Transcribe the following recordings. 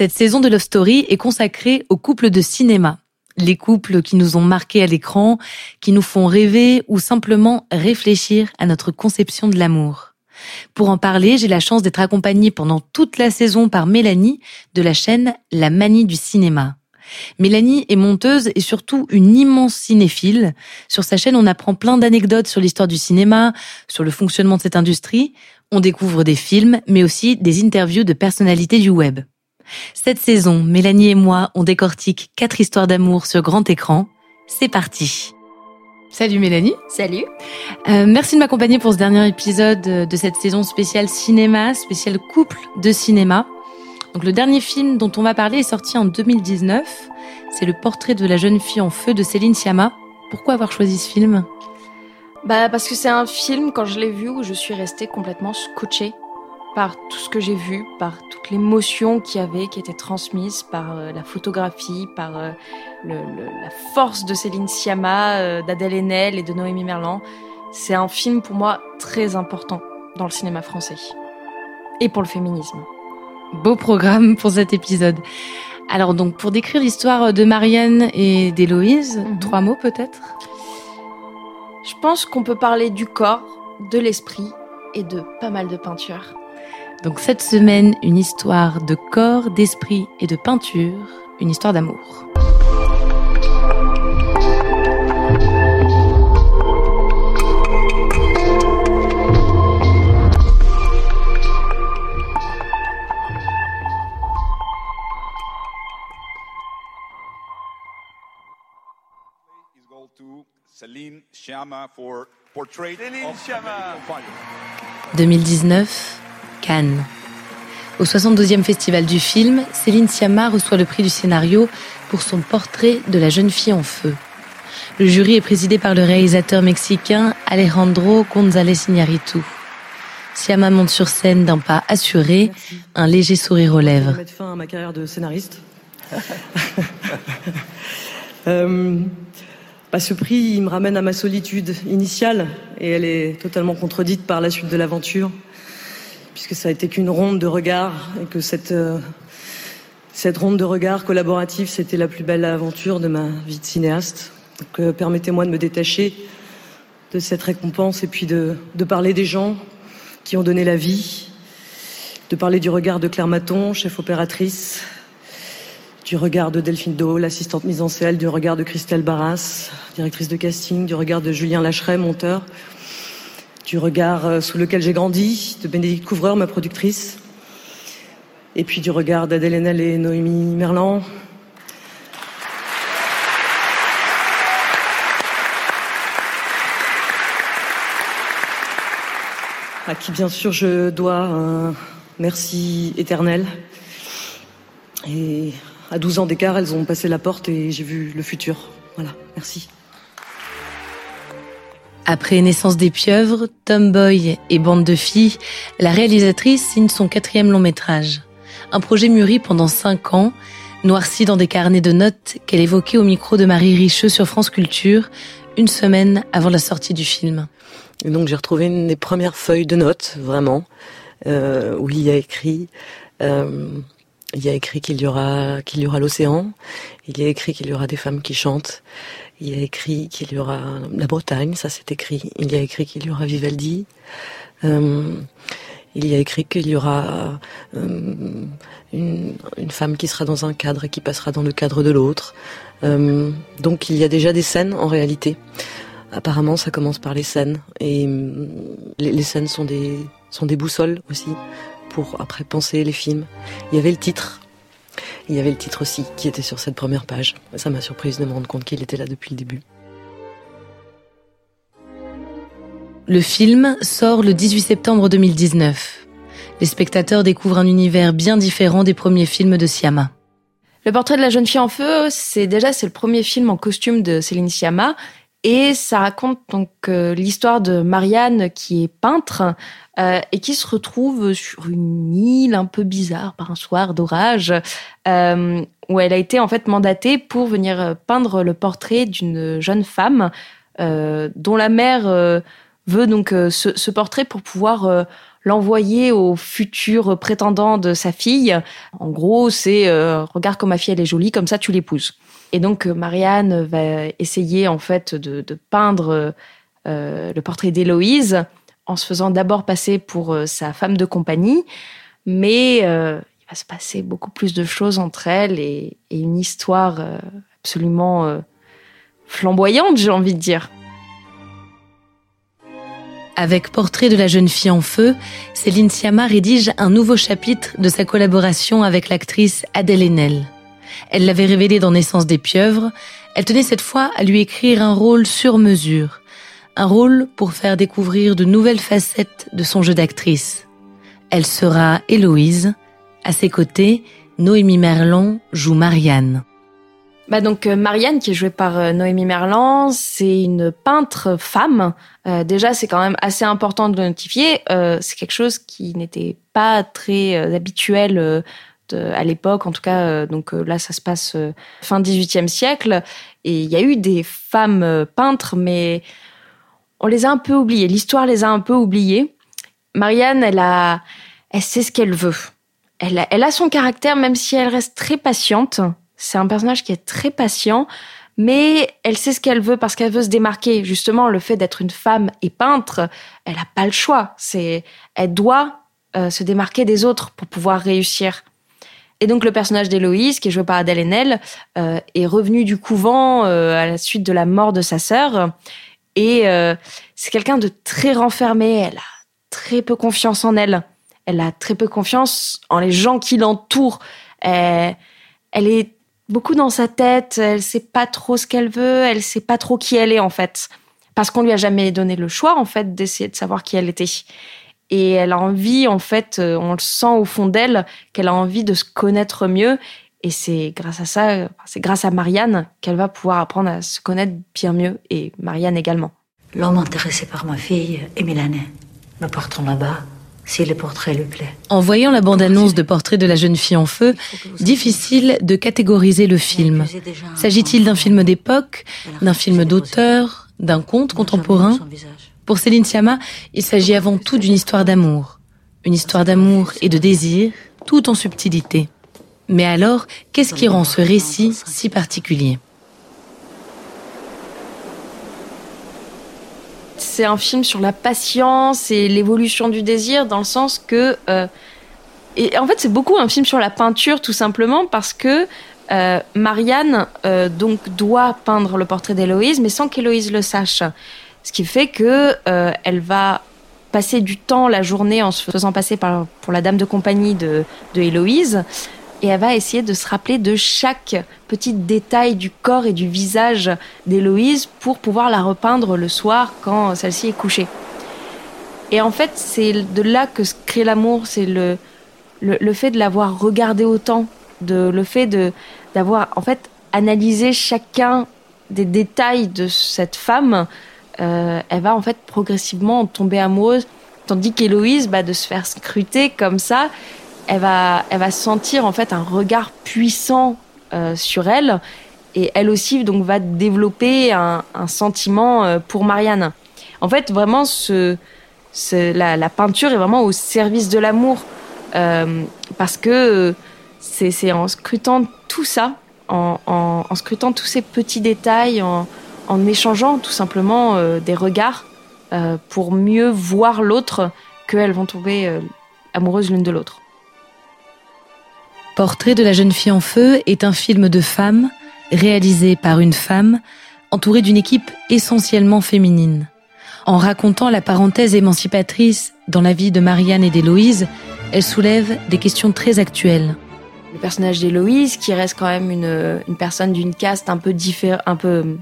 Cette saison de Love Story est consacrée aux couples de cinéma. Les couples qui nous ont marqués à l'écran, qui nous font rêver ou simplement réfléchir à notre conception de l'amour. Pour en parler, j'ai la chance d'être accompagnée pendant toute la saison par Mélanie de la chaîne La Manie du cinéma. Mélanie est monteuse et surtout une immense cinéphile. Sur sa chaîne, on apprend plein d'anecdotes sur l'histoire du cinéma, sur le fonctionnement de cette industrie. On découvre des films, mais aussi des interviews de personnalités du web. Cette saison, Mélanie et moi, on décortique quatre histoires d'amour sur grand écran. C'est parti Salut Mélanie. Salut. Euh, merci de m'accompagner pour ce dernier épisode de cette saison spéciale cinéma, spéciale couple de cinéma. Donc le dernier film dont on va parler est sorti en 2019. C'est le portrait de la jeune fille en feu de Céline Sciamma. Pourquoi avoir choisi ce film? Bah parce que c'est un film quand je l'ai vu où je suis restée complètement scotchée par tout ce que j'ai vu, par toute l'émotion qu'il y avait, qui était transmise par euh, la photographie, par euh, le, la force de Céline Sciamma, euh, d'Adèle Haenel et de Noémie Merlan. C'est un film pour moi très important dans le cinéma français et pour le féminisme. Beau programme pour cet épisode. Alors donc pour décrire l'histoire de Marianne et d'Héloïse, mhm. trois mots peut-être? Je pense qu'on peut parler du corps, de l'esprit et de pas mal de peinture. Donc cette semaine, une histoire de corps, d'esprit et de peinture, une histoire d'amour. Céline Sciamma 2019 Cannes. Au 72e festival du film, Céline Sciamma reçoit le prix du scénario pour son portrait de la jeune fille en feu. Le jury est présidé par le réalisateur mexicain Alejandro González Iñárritu. Sciamma monte sur scène d'un pas assuré, un léger sourire aux lèvres. mettre fin à ma carrière de scénariste. euh, bah, ce prix, il me ramène à ma solitude initiale et elle est totalement contredite par la suite de l'aventure puisque ça a été qu'une ronde de regard et que cette, euh, cette ronde de regard collaborative, c'était la plus belle aventure de ma vie de cinéaste. Donc euh, permettez-moi de me détacher de cette récompense et puis de, de, parler des gens qui ont donné la vie, de parler du regard de Claire Maton, chef opératrice, du regard de Delphine Do, l'assistante mise en scène, du regard de Christelle Barras, directrice de casting, du regard de Julien Lacheret, monteur, du regard euh, sous lequel j'ai grandi, de Bénédicte Couvreur, ma productrice, et puis du regard d'Adèle et Noémie Merlan. À qui, bien sûr, je dois un merci éternel. Et à 12 ans d'écart, elles ont passé la porte et j'ai vu le futur. Voilà, merci. Après Naissance des pieuvres, Tomboy et Bande de filles, la réalisatrice signe son quatrième long métrage. Un projet mûri pendant cinq ans, noirci dans des carnets de notes qu'elle évoquait au micro de Marie Richeux sur France Culture, une semaine avant la sortie du film. Donc j'ai retrouvé une des premières feuilles de notes, vraiment, euh, où il y a écrit... Euh, il a écrit qu'il y aura qu'il y aura l'océan, il y a écrit qu'il y aura des femmes qui chantent, il y a écrit qu'il y aura la Bretagne, ça c'est écrit. Il y a écrit qu'il y aura Vivaldi. Euh, il y a écrit qu'il y aura euh, une, femme qui sera dans un cadre et qui passera dans le cadre de l'autre. Euh, donc il y a déjà des scènes en réalité. Apparemment, ça commence par les scènes et les, les scènes sont des sont des boussoles aussi pour après penser les films. Il y avait le titre il y avait le titre aussi qui était sur cette première page. Ça m'a surprise de me rendre compte qu'il était là depuis le début. Le film sort le 18 septembre 2019. Les spectateurs découvrent un univers bien différent des premiers films de Siama. Le portrait de la jeune fille en feu, c'est déjà c'est le premier film en costume de Céline Sciamma et ça raconte donc euh, l'histoire de Marianne qui est peintre euh, et qui se retrouve sur une île un peu bizarre par un soir d'orage euh, où elle a été en fait mandatée pour venir peindre le portrait d'une jeune femme dont la mère veut donc ce, ce, portrait pour pouvoir l'envoyer au futur prétendant de sa fille. En gros, c'est regarde comme ma fille elle est jolie, comme ça tu l'épouses. Et donc euh, Marianne va essayer en fait de, peindre euh, le portrait d'Héloïse en se faisant d'abord passer pour sa femme de compagnie, mais il va se passer beaucoup plus de choses entre elles et une histoire absolument flamboyante, j'ai envie de dire. Avec Portrait de la jeune fille en feu, Céline Sciamma rédige un nouveau chapitre de sa collaboration avec l'actrice Adèle Haenel. Elle l'avait révélé dans Naissance des pieuvres, elle tenait cette fois à lui écrire un rôle sur mesure, un rôle pour faire découvrir de nouvelles facettes de son jeu d'actrice. Elle sera Héloïse, à ses côtés, Noémie Merlon joue Marianne. Bah donc euh, Marianne, qui est jouée par euh, Noémie Merlan, c'est une peintre femme. Euh, déjà, c'est quand même assez important de le notifier. c'est quelque chose qui n'était pas très habituel à l'époque. En tout cas, donc là, ça se passe fin 18e siècle. Et il y a eu des femmes peintres, mais on les a un peu oubliées. L'histoire les a un peu oubliées. Marianne, elle a, elle sait ce qu'elle veut. Elle elle a son caractère, même si elle reste très patiente. C'est un personnage qui est très patient, mais elle sait ce qu'elle veut parce qu'elle veut se démarquer. Justement, le fait d'être une femme et peintre, elle n'a pas le choix. C'est, elle doit euh, se démarquer des autres pour pouvoir réussir. Et donc le personnage d'Héloïse, qui est joué par Adèle Haenel, euh, est revenu du couvent euh, à la suite de la mort de sa sœur. Et c'est quelqu'un de très renfermé. Elle a très peu confiance en elle. Elle a très peu confiance en les gens qui l'entourent. elle est beaucoup dans sa tête. Elle sait pas trop ce qu'elle veut. Elle sait pas trop qui elle est en fait, parce qu'on lui a jamais donné le choix en fait d'essayer de savoir qui elle était. Et elle a envie en fait, euh, on le sent au fond d'elle qu'elle a envie de se connaître mieux. Et c'est grâce à ça, c'est grâce à Marianne qu'elle va pouvoir apprendre à se connaître bien mieux et Marianne également. L'homme intéressé par ma fille est milanais. Nous partons là-bas si le portrait lui plaît. En voyant la bande-annonce de Portrait de la jeune fille en feu, difficile de catégoriser le film. S'agit-il d'un film d'époque, d'un film d'auteur, d'un conte contemporain Pour Céline Sciamma, il s'agit avant tout d'une histoire d'amour. Une histoire d'amour et de désir, tout en subtilité. Mais alors, qu'est-ce qui rend ce récit si particulier? C'est un film sur la patience et l'évolution du désir, dans le sens que. Euh, et en fait, c'est beaucoup un film sur la peinture, tout simplement, parce que euh, Marianne euh, donc doit peindre le portrait d'Héloïse, mais sans qu'Héloïse le sache. Ce qui fait que elle va passer du temps la journée en se faisant passer pour la dame de compagnie de, de Héloïse, et elle va essayer de se rappeler de chaque petit détail du corps et du visage d'Héloïse pour pouvoir la repeindre le soir quand celle-ci est couchée. Et en fait, c'est de là que se crée l'amour, c'est le, le, fait de l'avoir regardé autant, de, le fait de d'avoir en fait analysé chacun des détails de cette femme. Euh, elle va en fait progressivement tomber amoureuse, tandis qu'Héloïse, bah, de se faire scruter comme ça, elle va, elle va sentir en fait un regard puissant euh, sur elle. Et elle aussi donc va développer un, sentiment euh, pour Marianne. En fait, vraiment, la, peinture est vraiment au service de l'amour. Parce que c'est en scrutant tout ça, en, en, scrutant tous ces petits détails, en, en échangeant tout simplement des regards pour mieux voir l'autre qu'elles vont tomber amoureuses l'une de l'autre. Portrait de la jeune fille en feu est un film de femme, réalisé par une femme, entourée d'une équipe essentiellement féminine. En racontant la parenthèse émancipatrice dans la vie de Marianne et d'Héloïse, elle soulève des questions très actuelles. Le personnage d'Héloïse, qui reste quand même une, personne d'une caste un peu différente, un peu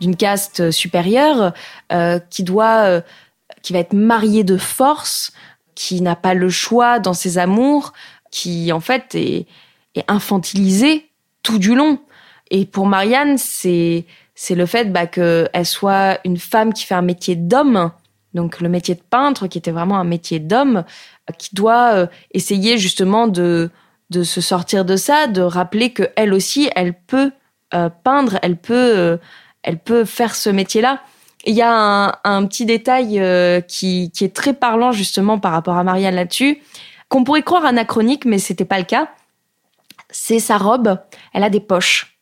d'une caste supérieure, euh, qui doit, euh, qui va être mariée de force, qui n'a pas le choix dans ses amours, qui en fait est, infantilisée tout du long. Et pour Marianne, c'est c'est le fait bah, qu'elle soit une femme qui fait un métier d'homme, donc le métier de peintre, qui était vraiment un métier d'homme, qui doit euh, essayer justement de de se sortir de ça, de rappeler que elle aussi, elle peut euh, peindre, elle peut euh, elle peut faire ce métier-là. Il y a un, petit détail euh, qui, qui est très parlant justement par rapport à Marianne là-dessus, qu'on pourrait croire anachronique, mais c'était pas le cas. C'est sa robe, elle a des poches.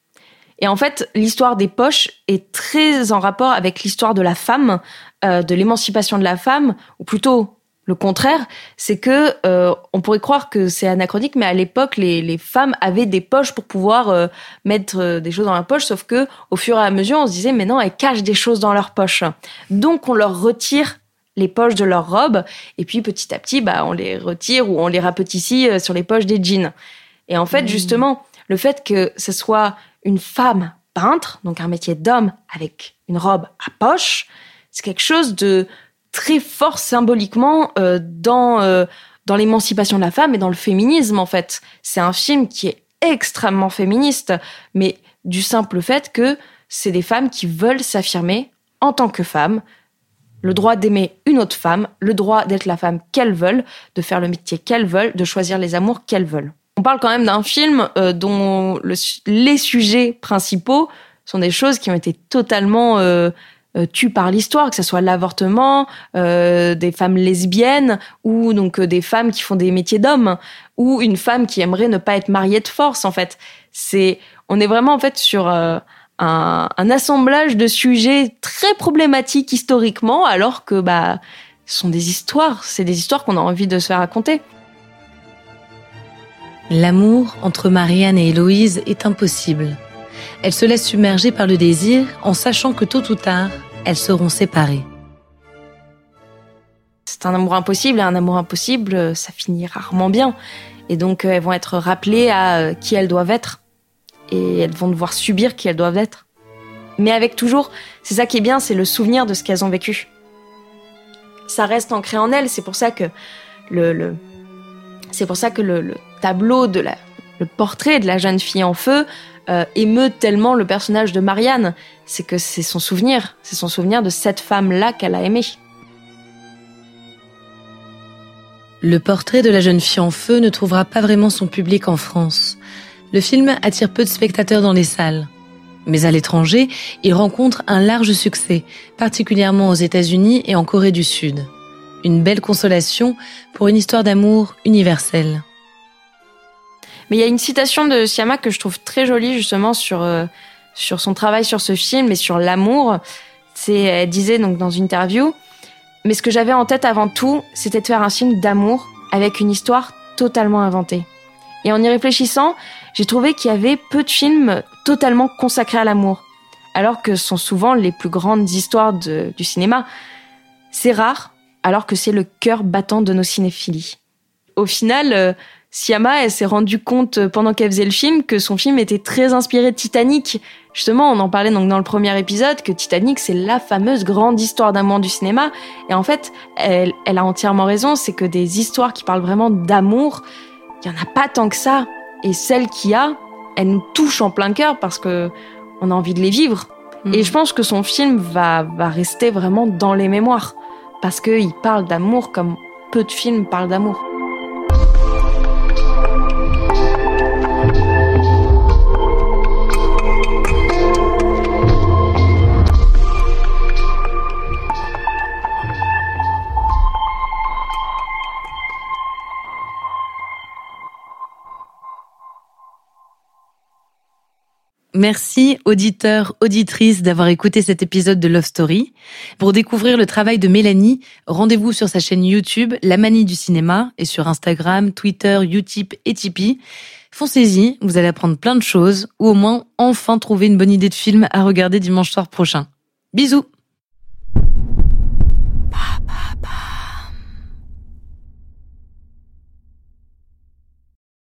Et en fait, l'histoire des poches est très en rapport avec l'histoire de la femme, euh, de l'émancipation de la femme, ou plutôt le contraire, c'est que euh, on pourrait croire que c'est anachronique, mais à l'époque, les, les, femmes avaient des poches pour pouvoir euh, mettre euh, des choses dans la poche, sauf que au fur et à mesure, on se disait, mais non, elles cachent des choses dans leur poche. Donc, on leur retire les poches de leur robe, et puis petit à petit, bah, on les retire ou on les rapetissit sur les poches des jeans. Et en fait, mmh. justement, le fait que ce soit une femme peintre, donc un métier d'homme avec une robe à poche, c'est quelque chose de très fort symboliquement euh, dans euh, dans l'émancipation de la femme et dans le féminisme en fait. C'est un film qui est extrêmement féministe, mais du simple fait que c'est des femmes qui veulent s'affirmer en tant que femmes, le droit d'aimer une autre femme, le droit d'être la femme qu'elles veulent, de faire le métier qu'elles veulent, de choisir les amours qu'elles veulent. On parle quand même d'un film euh, dont le, les sujets principaux sont des choses qui ont été totalement euh, euh, tues par l'histoire, que ce soit l'avortement, euh, des femmes lesbiennes ou donc euh, des femmes qui font des métiers d'hommes ou une femme qui aimerait ne pas être mariée de force. En fait, c'est on est vraiment en fait sur un, un, assemblage de sujets très problématiques historiquement, alors que bah ce sont des histoires, c'est des histoires qu'on a envie de se faire raconter. L'amour entre Marianne et Héloïse est impossible. Elle se laisse submerger par le désir en sachant que tôt ou tard, elles seront séparées. C'est un amour impossible et un amour impossible, ça finit rarement bien. Et donc elles vont être rappelées à qui elles doivent être. Et elles vont devoir subir qui elles doivent être. Mais avec toujours, c'est ça qui est bien, c'est le souvenir de ce qu'elles ont vécu. Ça reste ancré en elles, c'est pour ça que le, le c'est pour ça que le, le tableau de la, le portrait de la jeune fille en feu euh, émeut tellement le personnage de Marianne. C'est que c'est son souvenir, c'est son souvenir de cette femme-là qu'elle a aimée. Le portrait de la jeune fille en feu ne trouvera pas vraiment son public en France. Le film attire peu de spectateurs dans les salles. Mais à l'étranger, il rencontre un large succès, particulièrement aux États-Unis et en Corée du Sud une belle consolation pour une histoire d'amour universelle. Mais il y a une citation de Siama que je trouve très jolie justement sur euh, sur son travail sur ce film et sur l'amour. C'est elle disait donc dans une interview mais ce que j'avais en tête avant tout, c'était de faire un film d'amour avec une histoire totalement inventée. Et en y réfléchissant, j'ai trouvé qu'il y avait peu de films totalement consacrés à l'amour, alors que ce sont souvent les plus grandes histoires du cinéma. C'est rare, alors que c'est le cœur battant de nos cinéphilies. Au final, euh, Siama, elle s'est rendue compte euh, pendant qu'elle faisait le film que son film était très inspiré de Titanic. Justement, on en parlait donc dans le premier épisode que Titanic, c'est la fameuse grande histoire d'amour du cinéma. Et en fait, elle, elle a entièrement raison, c'est que des histoires qui parlent vraiment d'amour, il y en a pas tant que ça. Et celle qu'il y a, elle nous touche en plein cœur parce que on a envie de les vivre. Mmh. Et je pense que son film va, va rester vraiment dans les mémoires parce qu'il parle d'amour comme peu de films parlent d'amour. Merci auditeurs, auditrices d'avoir écouté cet épisode de Love Story. Pour découvrir le travail de Mélanie, rendez-vous sur sa chaîne YouTube La Manie du cinéma et sur Instagram, Twitter, Utip et Tipeee. Foncez-y, vous allez apprendre plein de choses ou au moins enfin trouver une bonne idée de film à regarder dimanche soir prochain. Bisous.